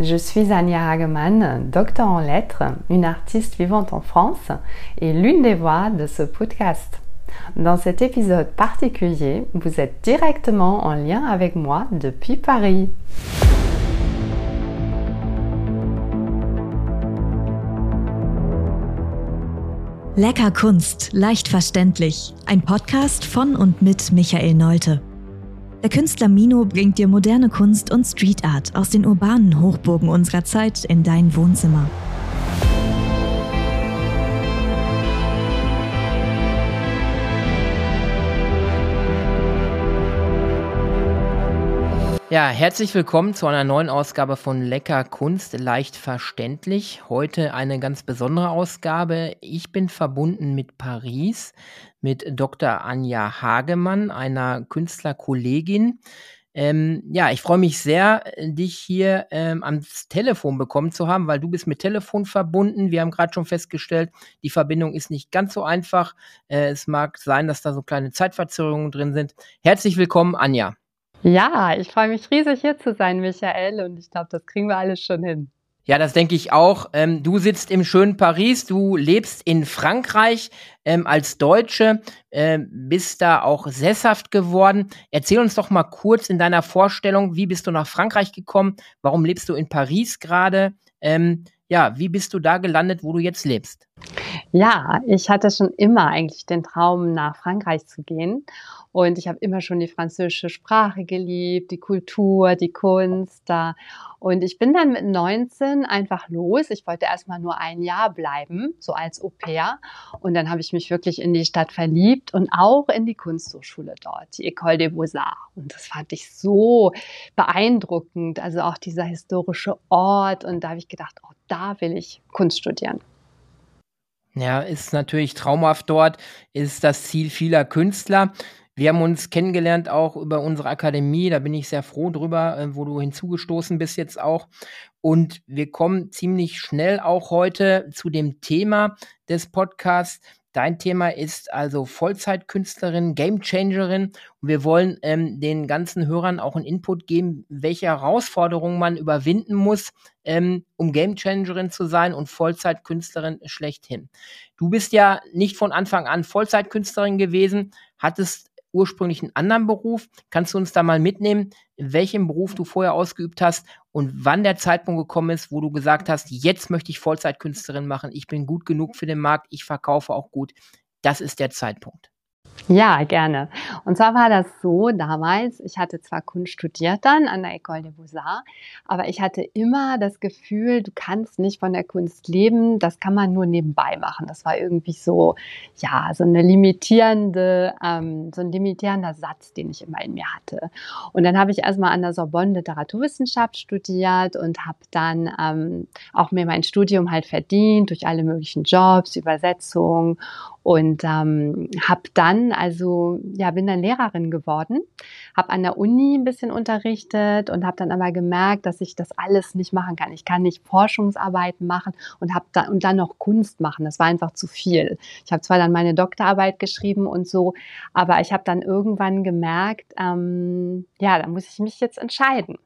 Je suis Anya Hagemann, docteur en lettres, une artiste vivante en France et l'une des voix de ce podcast. Dans cet épisode particulier, vous êtes directement en lien avec moi depuis Paris. Lecker Kunst, leicht verständlich. Ein Podcast von und mit Michael Neute. Der Künstler Mino bringt dir moderne Kunst und Street Art aus den urbanen Hochburgen unserer Zeit in dein Wohnzimmer. Ja, herzlich willkommen zu einer neuen Ausgabe von Lecker Kunst, leicht verständlich. Heute eine ganz besondere Ausgabe. Ich bin verbunden mit Paris, mit Dr. Anja Hagemann, einer Künstlerkollegin. Ähm, ja, ich freue mich sehr, dich hier ähm, ans Telefon bekommen zu haben, weil du bist mit Telefon verbunden. Wir haben gerade schon festgestellt, die Verbindung ist nicht ganz so einfach. Äh, es mag sein, dass da so kleine Zeitverzögerungen drin sind. Herzlich willkommen, Anja. Ja, ich freue mich riesig hier zu sein, Michael, und ich glaube, das kriegen wir alles schon hin. Ja, das denke ich auch. Ähm, du sitzt im schönen Paris, du lebst in Frankreich ähm, als Deutsche, äh, bist da auch sesshaft geworden. Erzähl uns doch mal kurz in deiner Vorstellung, wie bist du nach Frankreich gekommen? Warum lebst du in Paris gerade? Ähm, ja, wie bist du da gelandet, wo du jetzt lebst? Ja, ich hatte schon immer eigentlich den Traum, nach Frankreich zu gehen. Und ich habe immer schon die französische Sprache geliebt, die Kultur, die Kunst. Da. Und ich bin dann mit 19 einfach los. Ich wollte erstmal nur ein Jahr bleiben, so als Au pair. Und dann habe ich mich wirklich in die Stadt verliebt und auch in die Kunsthochschule dort, die École des Beaux-Arts. Und das fand ich so beeindruckend. Also auch dieser historische Ort. Und da habe ich gedacht, oh, da will ich Kunst studieren. Ja, ist natürlich traumhaft dort, ist das Ziel vieler Künstler. Wir haben uns kennengelernt auch über unsere Akademie, da bin ich sehr froh drüber, äh, wo du hinzugestoßen bist jetzt auch. Und wir kommen ziemlich schnell auch heute zu dem Thema des Podcasts. Dein Thema ist also Vollzeitkünstlerin, Gamechangerin. Und wir wollen ähm, den ganzen Hörern auch einen Input geben, welche Herausforderungen man überwinden muss, ähm, um Gamechangerin zu sein und Vollzeitkünstlerin schlechthin. Du bist ja nicht von Anfang an Vollzeitkünstlerin gewesen, hattest ursprünglich einen anderen Beruf. Kannst du uns da mal mitnehmen, welchen Beruf du vorher ausgeübt hast und wann der Zeitpunkt gekommen ist, wo du gesagt hast, jetzt möchte ich Vollzeitkünstlerin machen, ich bin gut genug für den Markt, ich verkaufe auch gut. Das ist der Zeitpunkt. Ja, gerne. Und zwar war das so damals, ich hatte zwar Kunst studiert dann an der École des Beaux-Arts, aber ich hatte immer das Gefühl, du kannst nicht von der Kunst leben, das kann man nur nebenbei machen. Das war irgendwie so, ja, so eine limitierende, ähm, so ein limitierender Satz, den ich immer in mir hatte. Und dann habe ich erstmal an der Sorbonne Literaturwissenschaft studiert und habe dann ähm, auch mir mein Studium halt verdient durch alle möglichen Jobs, Übersetzungen und ähm, habe dann, also ja, bin dann Lehrerin geworden, habe an der Uni ein bisschen unterrichtet und habe dann aber gemerkt, dass ich das alles nicht machen kann. Ich kann nicht Forschungsarbeiten machen und habe da, und dann noch Kunst machen. Das war einfach zu viel. Ich habe zwar dann meine Doktorarbeit geschrieben und so, aber ich habe dann irgendwann gemerkt, ähm, ja, da muss ich mich jetzt entscheiden.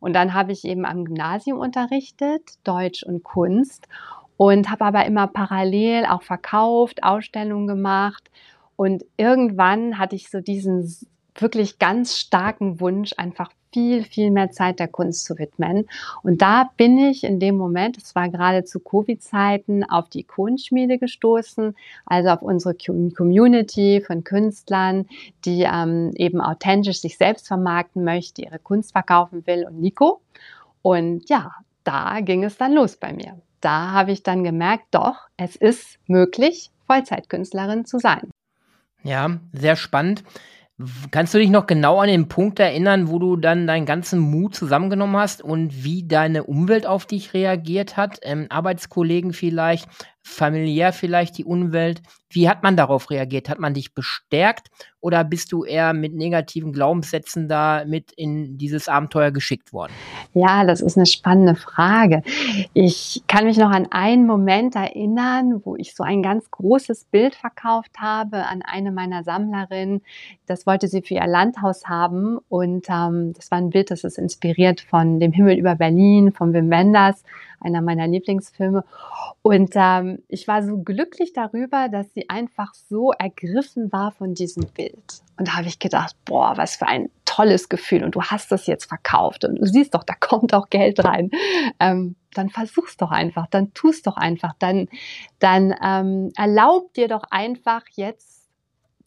Und dann habe ich eben am Gymnasium unterrichtet, Deutsch und Kunst und habe aber immer parallel auch verkauft, Ausstellungen gemacht und irgendwann hatte ich so diesen wirklich ganz starken Wunsch, einfach viel, viel mehr Zeit der Kunst zu widmen. Und da bin ich in dem Moment, es war gerade zu Covid-Zeiten, auf die Kunstschmiede gestoßen, also auf unsere Community von Künstlern, die ähm, eben authentisch sich selbst vermarkten möchte, ihre Kunst verkaufen will und Nico. Und ja, da ging es dann los bei mir da habe ich dann gemerkt, doch, es ist möglich, Vollzeitkünstlerin zu sein. Ja, sehr spannend. Kannst du dich noch genau an den Punkt erinnern, wo du dann deinen ganzen Mut zusammengenommen hast und wie deine Umwelt auf dich reagiert hat? Ähm, Arbeitskollegen vielleicht, familiär vielleicht die Umwelt. Wie hat man darauf reagiert? Hat man dich bestärkt oder bist du eher mit negativen Glaubenssätzen da mit in dieses Abenteuer geschickt worden? Ja, das ist eine spannende Frage. Ich kann mich noch an einen Moment erinnern, wo ich so ein ganz großes Bild verkauft habe an eine meiner Sammlerinnen. Das wollte sie für ihr Landhaus haben und ähm, das war ein Bild, das ist inspiriert von dem Himmel über Berlin, von Wim Wenders einer meiner Lieblingsfilme. Und ähm, ich war so glücklich darüber, dass sie einfach so ergriffen war von diesem Bild. Und da habe ich gedacht, boah, was für ein tolles Gefühl. Und du hast das jetzt verkauft und du siehst doch, da kommt auch Geld rein. Ähm, dann versuch's doch einfach, dann tust doch einfach, dann, dann ähm, erlaub dir doch einfach jetzt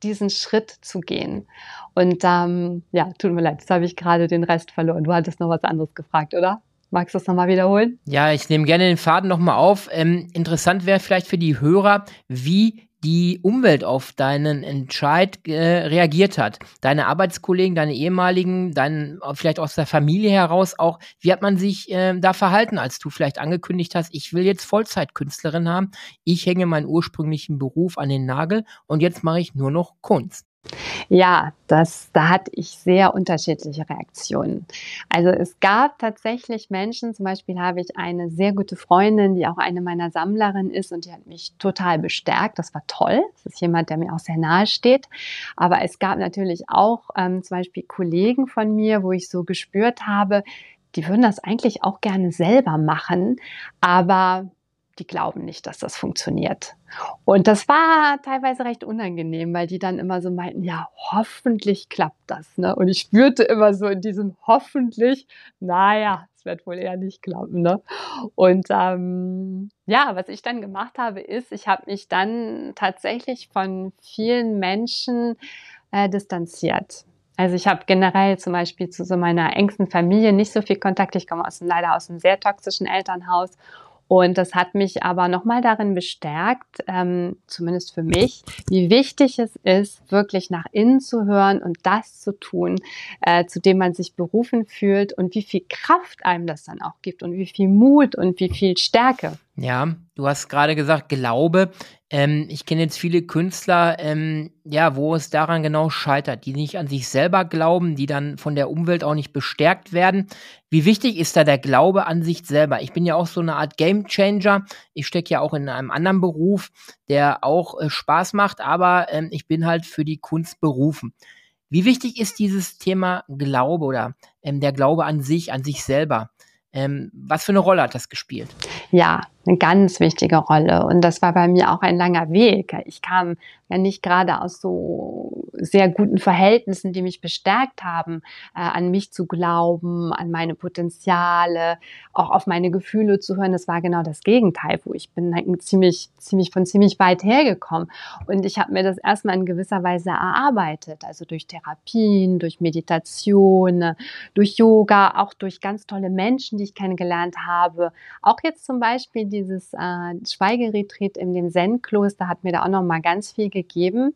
diesen Schritt zu gehen. Und ähm, ja, tut mir leid, jetzt habe ich gerade den Rest verloren. Du hattest noch was anderes gefragt, oder? Magst du das nochmal wiederholen? Ja, ich nehme gerne den Faden nochmal auf. Ähm, interessant wäre vielleicht für die Hörer, wie die Umwelt auf deinen Entscheid äh, reagiert hat. Deine Arbeitskollegen, deine ehemaligen, dein, vielleicht aus der Familie heraus auch. Wie hat man sich äh, da verhalten, als du vielleicht angekündigt hast, ich will jetzt Vollzeitkünstlerin haben, ich hänge meinen ursprünglichen Beruf an den Nagel und jetzt mache ich nur noch Kunst? Ja, das, da hatte ich sehr unterschiedliche Reaktionen. Also es gab tatsächlich Menschen, zum Beispiel habe ich eine sehr gute Freundin, die auch eine meiner Sammlerinnen ist und die hat mich total bestärkt. Das war toll. Das ist jemand, der mir auch sehr nahe steht. Aber es gab natürlich auch ähm, zum Beispiel Kollegen von mir, wo ich so gespürt habe, die würden das eigentlich auch gerne selber machen, aber die glauben nicht, dass das funktioniert. Und das war teilweise recht unangenehm, weil die dann immer so meinten, ja, hoffentlich klappt das. Ne? Und ich spürte immer so in diesem hoffentlich, naja, es wird wohl eher nicht klappen. Ne? Und ähm, ja, was ich dann gemacht habe, ist, ich habe mich dann tatsächlich von vielen Menschen äh, distanziert. Also ich habe generell zum Beispiel zu so meiner engsten Familie nicht so viel Kontakt. Ich komme aus, leider aus einem sehr toxischen Elternhaus und das hat mich aber nochmal darin bestärkt, ähm, zumindest für mich, wie wichtig es ist, wirklich nach innen zu hören und das zu tun, äh, zu dem man sich berufen fühlt und wie viel Kraft einem das dann auch gibt und wie viel Mut und wie viel Stärke. Ja, du hast gerade gesagt, Glaube. Ähm, ich kenne jetzt viele Künstler, ähm, ja, wo es daran genau scheitert, die nicht an sich selber glauben, die dann von der Umwelt auch nicht bestärkt werden. Wie wichtig ist da der Glaube an sich selber? Ich bin ja auch so eine Art Game Changer. Ich stecke ja auch in einem anderen Beruf, der auch äh, Spaß macht, aber ähm, ich bin halt für die Kunst berufen. Wie wichtig ist dieses Thema Glaube oder ähm, der Glaube an sich, an sich selber? Ähm, was für eine Rolle hat das gespielt? Ja, eine ganz wichtige Rolle. Und das war bei mir auch ein langer Weg. Ich kam ja nicht gerade aus so sehr guten Verhältnissen, die mich bestärkt haben, äh, an mich zu glauben, an meine Potenziale, auch auf meine Gefühle zu hören. Das war genau das Gegenteil, wo ich bin ziemlich, ziemlich von ziemlich weit hergekommen. Und ich habe mir das erstmal in gewisser Weise erarbeitet, also durch Therapien, durch Meditation, durch Yoga, auch durch ganz tolle Menschen, die ich kennengelernt habe. Auch jetzt zum Beispiel dieses äh, Schweigeretreat in dem Zen-Kloster hat mir da auch noch mal ganz viel gegeben.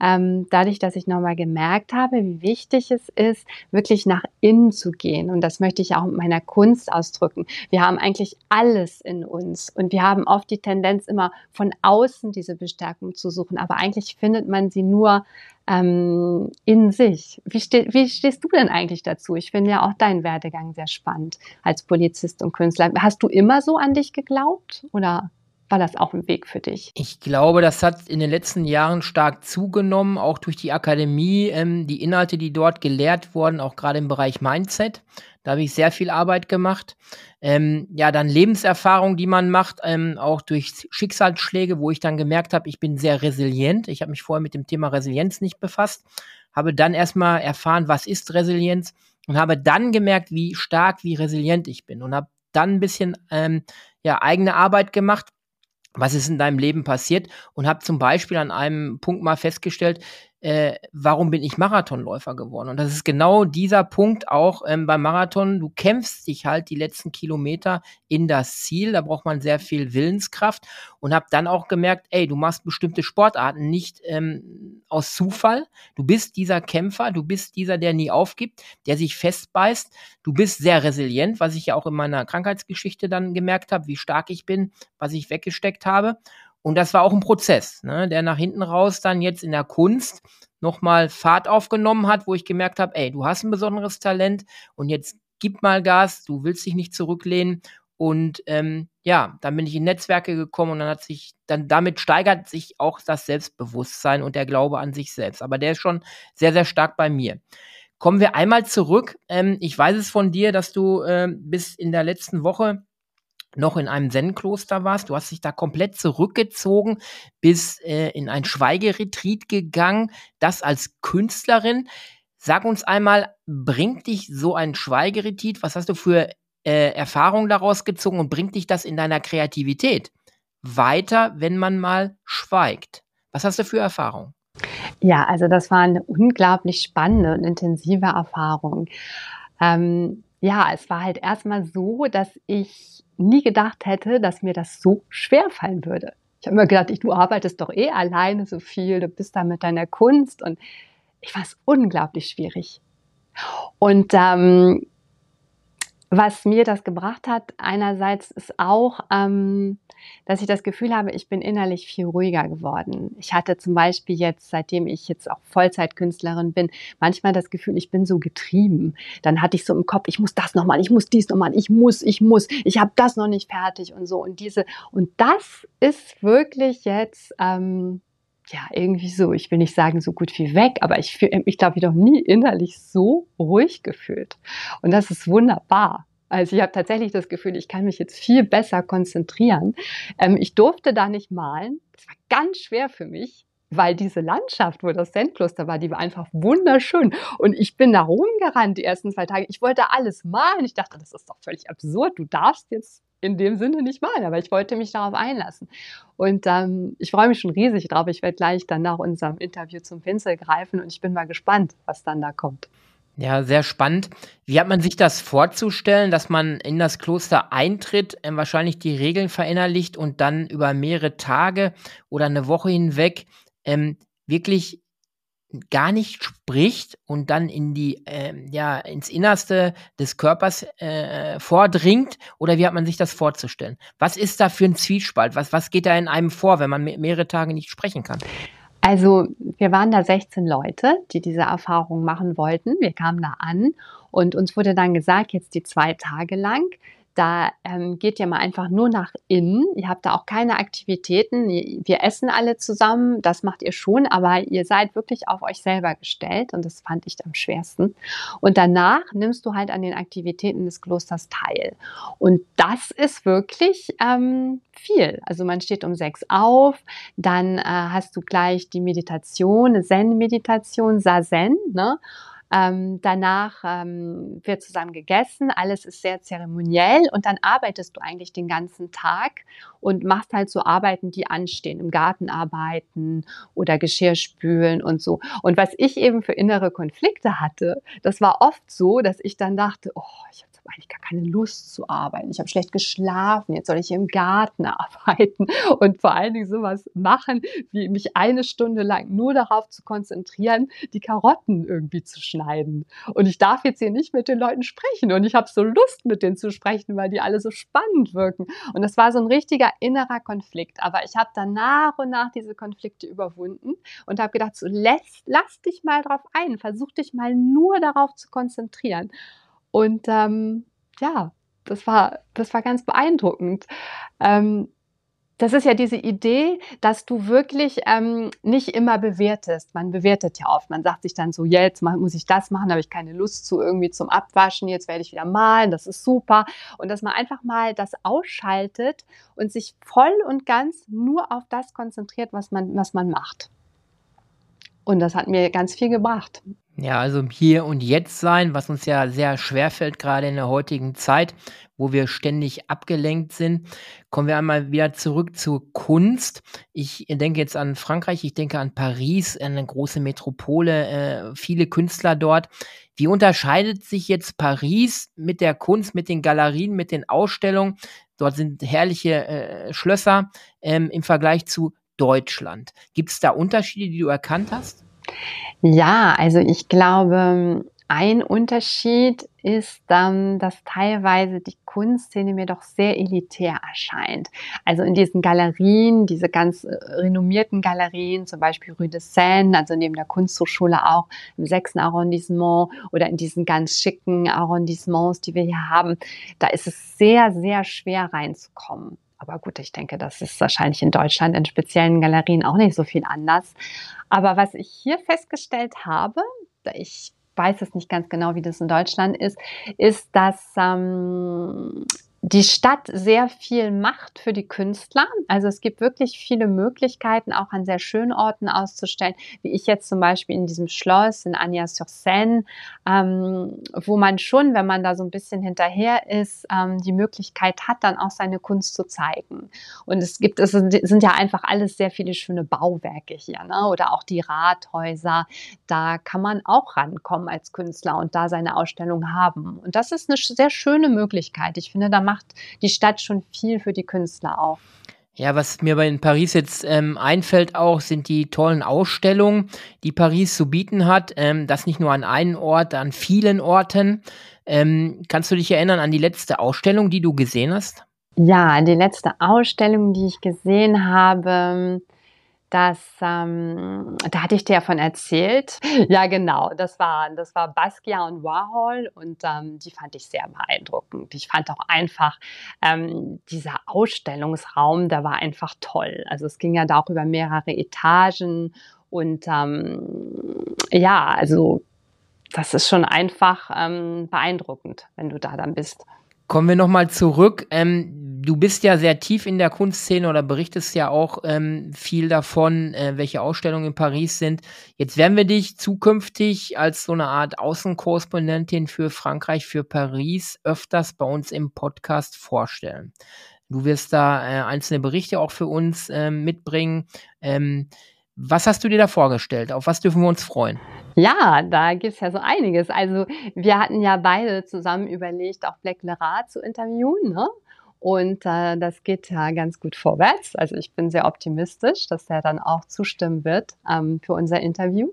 Ähm, dadurch, dass ich noch mal gemerkt habe, wie wichtig es ist, wirklich nach innen zu gehen. Und das möchte ich auch mit meiner Kunst ausdrücken. Wir haben eigentlich alles in uns und wir haben oft die Tendenz, immer von außen diese Bestärkung zu suchen. Aber eigentlich findet man sie nur ähm, in sich. Wie, ste wie stehst du denn eigentlich dazu? Ich finde ja auch deinen Werdegang sehr spannend als Polizist und Künstler. Hast du immer so an dich geglaubt oder war das auch ein Weg für dich? Ich glaube, das hat in den letzten Jahren stark zugenommen, auch durch die Akademie, ähm, die Inhalte, die dort gelehrt wurden, auch gerade im Bereich Mindset. Da habe ich sehr viel Arbeit gemacht. Ähm, ja, dann Lebenserfahrung, die man macht, ähm, auch durch Schicksalsschläge, wo ich dann gemerkt habe, ich bin sehr resilient. Ich habe mich vorher mit dem Thema Resilienz nicht befasst, habe dann erstmal erfahren, was ist Resilienz und habe dann gemerkt, wie stark, wie resilient ich bin und habe dann ein bisschen ähm, ja, eigene Arbeit gemacht was ist in deinem Leben passiert? Und habe zum Beispiel an einem Punkt mal festgestellt, äh, warum bin ich Marathonläufer geworden? Und das ist genau dieser Punkt auch ähm, beim Marathon. Du kämpfst dich halt die letzten Kilometer in das Ziel. Da braucht man sehr viel Willenskraft und habe dann auch gemerkt, ey, du machst bestimmte Sportarten nicht ähm, aus Zufall. Du bist dieser Kämpfer, du bist dieser, der nie aufgibt, der sich festbeißt. Du bist sehr resilient, was ich ja auch in meiner Krankheitsgeschichte dann gemerkt habe, wie stark ich bin, was ich weggesteckt habe. Und das war auch ein Prozess, ne, der nach hinten raus dann jetzt in der Kunst nochmal Fahrt aufgenommen hat, wo ich gemerkt habe, ey, du hast ein besonderes Talent und jetzt gib mal Gas, du willst dich nicht zurücklehnen. Und ähm, ja, dann bin ich in Netzwerke gekommen und dann hat sich, dann damit steigert sich auch das Selbstbewusstsein und der Glaube an sich selbst. Aber der ist schon sehr, sehr stark bei mir. Kommen wir einmal zurück. Ähm, ich weiß es von dir, dass du äh, bis in der letzten Woche noch in einem Zen-Kloster warst. Du hast dich da komplett zurückgezogen, bis äh, in ein Schweigeretreat gegangen, das als Künstlerin. Sag uns einmal, bringt dich so ein Schweigeretreat, was hast du für äh, Erfahrungen daraus gezogen und bringt dich das in deiner Kreativität weiter, wenn man mal schweigt? Was hast du für Erfahrungen? Ja, also das war eine unglaublich spannende und intensive Erfahrung. Ähm, ja, es war halt erstmal so, dass ich nie gedacht hätte, dass mir das so schwer fallen würde. Ich habe immer gedacht, ich, du arbeitest doch eh alleine so viel, du bist da mit deiner Kunst und ich war es unglaublich schwierig. Und ähm, was mir das gebracht hat, einerseits ist auch, ähm, dass ich das Gefühl habe, ich bin innerlich viel ruhiger geworden. Ich hatte zum Beispiel jetzt, seitdem ich jetzt auch Vollzeitkünstlerin bin, manchmal das Gefühl, ich bin so getrieben. Dann hatte ich so im Kopf, ich muss das nochmal, ich muss dies nochmal, ich muss, ich muss, ich habe das noch nicht fertig und so. Und diese, und das ist wirklich jetzt, ähm, ja, irgendwie so, ich will nicht sagen so gut wie weg, aber ich, ich glaube, ich noch nie innerlich so ruhig gefühlt. Und das ist wunderbar. Also ich habe tatsächlich das Gefühl, ich kann mich jetzt viel besser konzentrieren. Ähm, ich durfte da nicht malen. Das war ganz schwer für mich, weil diese Landschaft, wo das Zen-Kloster war, die war einfach wunderschön. Und ich bin da rumgerannt die ersten zwei Tage. Ich wollte alles malen. Ich dachte, das ist doch völlig absurd. Du darfst jetzt in dem Sinne nicht malen, aber ich wollte mich darauf einlassen. Und ähm, ich freue mich schon riesig drauf. Ich werde gleich dann nach unserem Interview zum Pinsel greifen und ich bin mal gespannt, was dann da kommt. Ja, sehr spannend. Wie hat man sich das vorzustellen, dass man in das Kloster eintritt, äh, wahrscheinlich die Regeln verinnerlicht und dann über mehrere Tage oder eine Woche hinweg ähm, wirklich gar nicht spricht und dann in die äh, ja ins Innerste des Körpers äh, vordringt oder wie hat man sich das vorzustellen? Was ist da für ein Zwiespalt? Was was geht da in einem vor, wenn man mehrere Tage nicht sprechen kann? Also wir waren da 16 Leute, die diese Erfahrung machen wollten. Wir kamen da an und uns wurde dann gesagt, jetzt die zwei Tage lang, da ähm, geht ihr mal einfach nur nach innen. Ihr habt da auch keine Aktivitäten. Wir essen alle zusammen, das macht ihr schon, aber ihr seid wirklich auf euch selber gestellt und das fand ich am schwersten. Und danach nimmst du halt an den Aktivitäten des Klosters teil. Und das ist wirklich ähm, viel. Also man steht um sechs auf, dann äh, hast du gleich die Meditation, Zen-Meditation, Sazen, ne? Ähm, danach ähm, wird zusammen gegessen, alles ist sehr zeremoniell und dann arbeitest du eigentlich den ganzen Tag und machst halt so Arbeiten, die anstehen, im Garten arbeiten oder Geschirr spülen und so. Und was ich eben für innere Konflikte hatte, das war oft so, dass ich dann dachte, oh, ich habe eigentlich gar keine Lust zu arbeiten. Ich habe schlecht geschlafen, jetzt soll ich im Garten arbeiten und vor allen Dingen sowas machen, wie mich eine Stunde lang nur darauf zu konzentrieren, die Karotten irgendwie zu schneiden. Und ich darf jetzt hier nicht mit den Leuten sprechen und ich habe so Lust mit denen zu sprechen, weil die alle so spannend wirken. Und das war so ein richtiger innerer Konflikt. Aber ich habe dann nach und nach diese Konflikte überwunden und habe gedacht, so lass, lass dich mal drauf ein, versuch dich mal nur darauf zu konzentrieren. Und ähm, ja, das war, das war ganz beeindruckend. Ähm, das ist ja diese Idee, dass du wirklich ähm, nicht immer bewertest. Man bewertet ja oft. Man sagt sich dann so, jetzt muss ich das machen, habe ich keine Lust zu irgendwie zum Abwaschen, jetzt werde ich wieder malen, das ist super. Und dass man einfach mal das ausschaltet und sich voll und ganz nur auf das konzentriert, was man, was man macht. Und das hat mir ganz viel gebracht. Ja, also hier und jetzt sein, was uns ja sehr schwer fällt, gerade in der heutigen Zeit, wo wir ständig abgelenkt sind. Kommen wir einmal wieder zurück zur Kunst. Ich denke jetzt an Frankreich, ich denke an Paris, eine große Metropole, äh, viele Künstler dort. Wie unterscheidet sich jetzt Paris mit der Kunst, mit den Galerien, mit den Ausstellungen? Dort sind herrliche äh, Schlösser ähm, im Vergleich zu Deutschland. Gibt es da Unterschiede, die du erkannt hast? Ja, also ich glaube, ein Unterschied ist, ähm, dass teilweise die Kunstszene mir doch sehr elitär erscheint. Also in diesen Galerien, diese ganz äh, renommierten Galerien, zum Beispiel Rue de Seine, also neben der Kunsthochschule auch im sechsten Arrondissement oder in diesen ganz schicken Arrondissements, die wir hier haben, da ist es sehr, sehr schwer reinzukommen. Aber gut, ich denke, das ist wahrscheinlich in Deutschland in speziellen Galerien auch nicht so viel anders. Aber was ich hier festgestellt habe, ich weiß es nicht ganz genau, wie das in Deutschland ist, ist, dass ähm, die Stadt sehr viel macht für die Künstler. Also es gibt wirklich viele Möglichkeiten, auch an sehr schönen Orten auszustellen, wie ich jetzt zum Beispiel in diesem Schloss in Agnes-sur-Seine, ähm, wo man schon, wenn man da so ein bisschen hinterher ist, ähm, die Möglichkeit hat, dann auch seine Kunst zu zeigen. Und es gibt, es sind ja einfach alles sehr viele schöne Bauwerke hier, ne? oder auch die Rathäuser. Da kann man auch rankommen als Künstler und da seine Ausstellung haben. Und das ist eine sehr schöne Möglichkeit. Ich finde, da macht die Stadt schon viel für die Künstler auch. Ja, was mir bei Paris jetzt ähm, einfällt auch, sind die tollen Ausstellungen, die Paris zu bieten hat. Ähm, das nicht nur an einem Ort, an vielen Orten. Ähm, kannst du dich erinnern an die letzte Ausstellung, die du gesehen hast? Ja, die letzte Ausstellung, die ich gesehen habe, dass ähm, da hatte ich dir davon erzählt. Ja, genau. Das war das war Basquiat und Warhol und ähm, die fand ich sehr beeindruckend. Ich fand auch einfach ähm, dieser Ausstellungsraum, der war einfach toll. Also es ging ja da auch über mehrere Etagen und ähm, ja, also das ist schon einfach ähm, beeindruckend, wenn du da dann bist. Kommen wir nochmal zurück. Ähm, du bist ja sehr tief in der Kunstszene oder berichtest ja auch ähm, viel davon, äh, welche Ausstellungen in Paris sind. Jetzt werden wir dich zukünftig als so eine Art Außenkorrespondentin für Frankreich, für Paris öfters bei uns im Podcast vorstellen. Du wirst da äh, einzelne Berichte auch für uns äh, mitbringen. Ähm, was hast du dir da vorgestellt? Auf was dürfen wir uns freuen? Ja, da gibt es ja so einiges. Also wir hatten ja beide zusammen überlegt, auch Black Lerat zu interviewen. Ne? Und äh, das geht ja ganz gut vorwärts. Also ich bin sehr optimistisch, dass er dann auch zustimmen wird ähm, für unser Interview.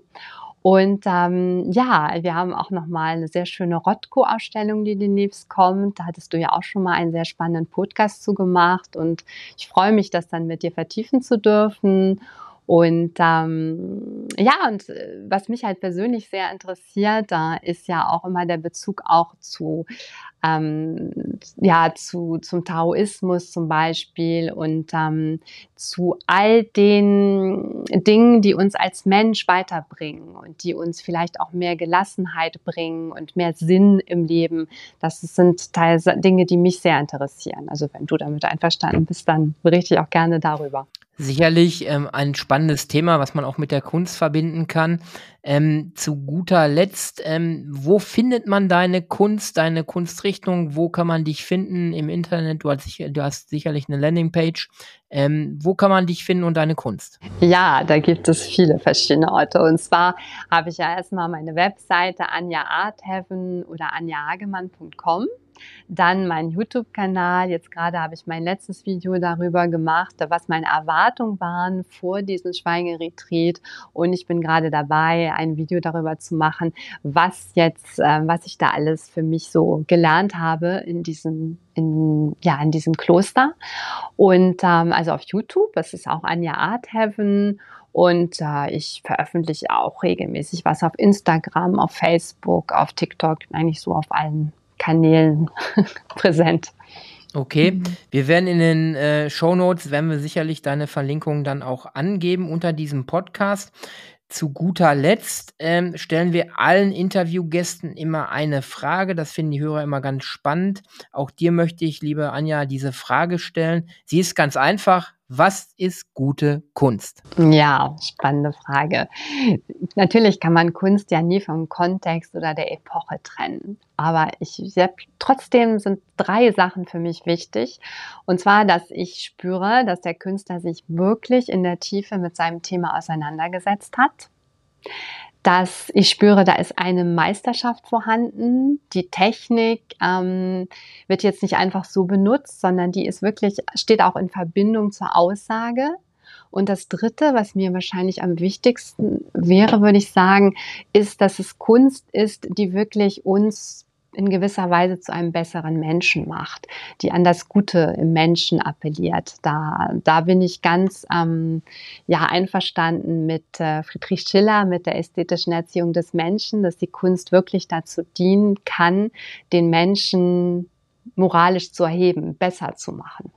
Und ähm, ja, wir haben auch nochmal eine sehr schöne Rotko-Ausstellung, die demnächst kommt. Da hattest du ja auch schon mal einen sehr spannenden Podcast zu gemacht. Und ich freue mich, das dann mit dir vertiefen zu dürfen. Und ähm, ja, und äh, was mich halt persönlich sehr interessiert, da ist ja auch immer der Bezug auch zu ähm, ja zu zum Taoismus zum Beispiel und ähm, zu all den Dingen, die uns als Mensch weiterbringen und die uns vielleicht auch mehr Gelassenheit bringen und mehr Sinn im Leben. Das sind Dinge, die mich sehr interessieren. Also wenn du damit einverstanden bist, dann berichte ich auch gerne darüber. Sicherlich ähm, ein spannendes Thema, was man auch mit der Kunst verbinden kann. Ähm, zu guter Letzt, ähm, wo findet man deine Kunst, deine Kunstrichtung? Wo kann man dich finden im Internet? Du hast, du hast sicherlich eine Landingpage. Ähm, wo kann man dich finden und deine Kunst? Ja, da gibt es viele verschiedene Orte. Und zwar habe ich ja erstmal meine Webseite Anja Artheaven oder anjahagemann.com. Dann mein YouTube-Kanal. Jetzt gerade habe ich mein letztes Video darüber gemacht, was meine Erwartungen waren vor diesem Schweigeretreat. Und ich bin gerade dabei, ein Video darüber zu machen, was jetzt, äh, was ich da alles für mich so gelernt habe in diesem, in, ja, in diesem Kloster. Und ähm, also auf YouTube, das ist auch Anja Art Heaven. Und äh, ich veröffentliche auch regelmäßig was auf Instagram, auf Facebook, auf TikTok, eigentlich so auf allen Kanälen präsent. Okay, mhm. wir werden in den äh, Show Notes werden wir sicherlich deine Verlinkung dann auch angeben unter diesem Podcast. Zu guter Letzt ähm, stellen wir allen Interviewgästen immer eine Frage. Das finden die Hörer immer ganz spannend. Auch dir möchte ich, liebe Anja, diese Frage stellen. Sie ist ganz einfach. Was ist gute Kunst? Ja, spannende Frage. Natürlich kann man Kunst ja nie vom Kontext oder der Epoche trennen. Aber ich, trotzdem sind drei Sachen für mich wichtig. Und zwar, dass ich spüre, dass der Künstler sich wirklich in der Tiefe mit seinem Thema auseinandergesetzt hat dass ich spüre, da ist eine Meisterschaft vorhanden. Die Technik ähm, wird jetzt nicht einfach so benutzt, sondern die ist wirklich, steht auch in Verbindung zur Aussage. Und das Dritte, was mir wahrscheinlich am wichtigsten wäre, würde ich sagen, ist, dass es Kunst ist, die wirklich uns in gewisser Weise zu einem besseren Menschen macht, die an das Gute im Menschen appelliert. Da, da bin ich ganz ähm, ja, einverstanden mit äh, Friedrich Schiller, mit der ästhetischen Erziehung des Menschen, dass die Kunst wirklich dazu dienen kann, den Menschen moralisch zu erheben, besser zu machen.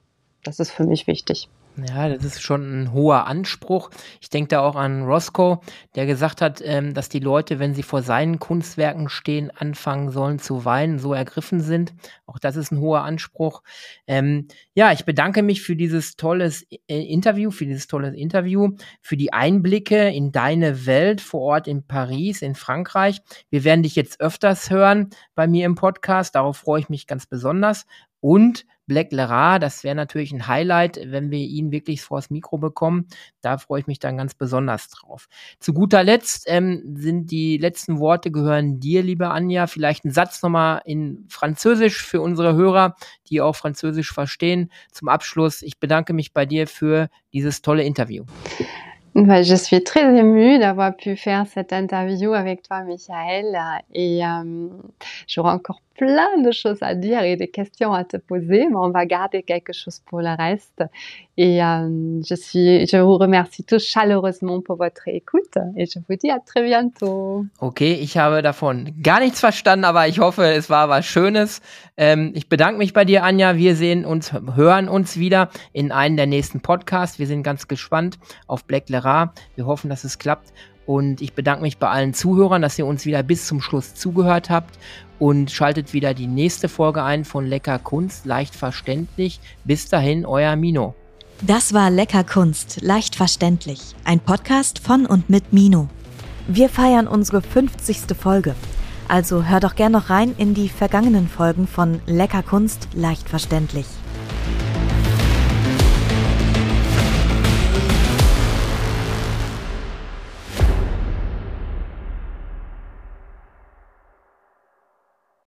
Das ist für mich wichtig. Ja, das ist schon ein hoher Anspruch. Ich denke da auch an Roscoe, der gesagt hat, ähm, dass die Leute, wenn sie vor seinen Kunstwerken stehen, anfangen sollen zu weinen, so ergriffen sind. Auch das ist ein hoher Anspruch. Ähm, ja, ich bedanke mich für dieses tolles äh, Interview, für dieses tolle Interview, für die Einblicke in deine Welt vor Ort in Paris, in Frankreich. Wir werden dich jetzt öfters hören bei mir im Podcast. Darauf freue ich mich ganz besonders. Und Black Lera, das wäre natürlich ein Highlight, wenn wir ihn wirklich vors Mikro bekommen. Da freue ich mich dann ganz besonders drauf. Zu guter Letzt ähm, sind die letzten Worte gehören dir, liebe Anja. Vielleicht ein Satz nochmal in Französisch für unsere Hörer, die auch Französisch verstehen. Zum Abschluss, ich bedanke mich bei dir für dieses tolle Interview. Je suis très émue d'avoir pu faire cette interview avec toi, Michael, et euh, j'aurai encore plein de choses à dire et des questions à te poser, mais on va garder quelque chose pour le reste. Et euh, je suis, je vous remercie tous chaleureusement pour votre écoute et je vous dis à très bientôt. Okay, ich habe davon gar nichts verstanden, aber ich hoffe, es war was Schönes. Ähm, ich bedanke mich bei dir, Anja. Wir sehen uns, hören uns wieder in einem der nächsten Podcasts. Wir sind ganz gespannt auf Black Lera. Wir hoffen, dass es klappt. Und ich bedanke mich bei allen Zuhörern, dass ihr uns wieder bis zum Schluss zugehört habt und schaltet wieder die nächste Folge ein von Lecker Kunst, leicht verständlich. Bis dahin, euer Mino. Das war Lecker Kunst, leicht verständlich. Ein Podcast von und mit Mino. Wir feiern unsere 50. Folge. Also hör doch gern noch rein in die vergangenen Folgen von Lecker Kunst, leicht verständlich.